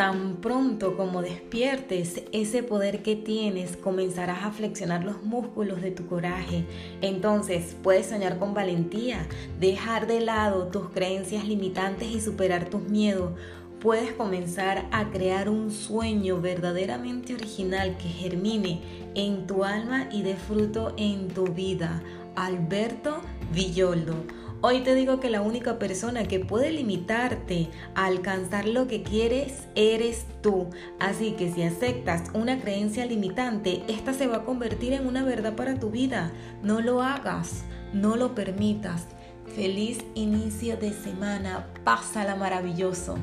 Tan pronto como despiertes ese poder que tienes, comenzarás a flexionar los músculos de tu coraje. Entonces puedes soñar con valentía, dejar de lado tus creencias limitantes y superar tus miedos. Puedes comenzar a crear un sueño verdaderamente original que germine en tu alma y dé fruto en tu vida. Alberto Villoldo. Hoy te digo que la única persona que puede limitarte a alcanzar lo que quieres eres tú. Así que si aceptas una creencia limitante, esta se va a convertir en una verdad para tu vida. No lo hagas, no lo permitas. Feliz inicio de semana, pásala maravilloso.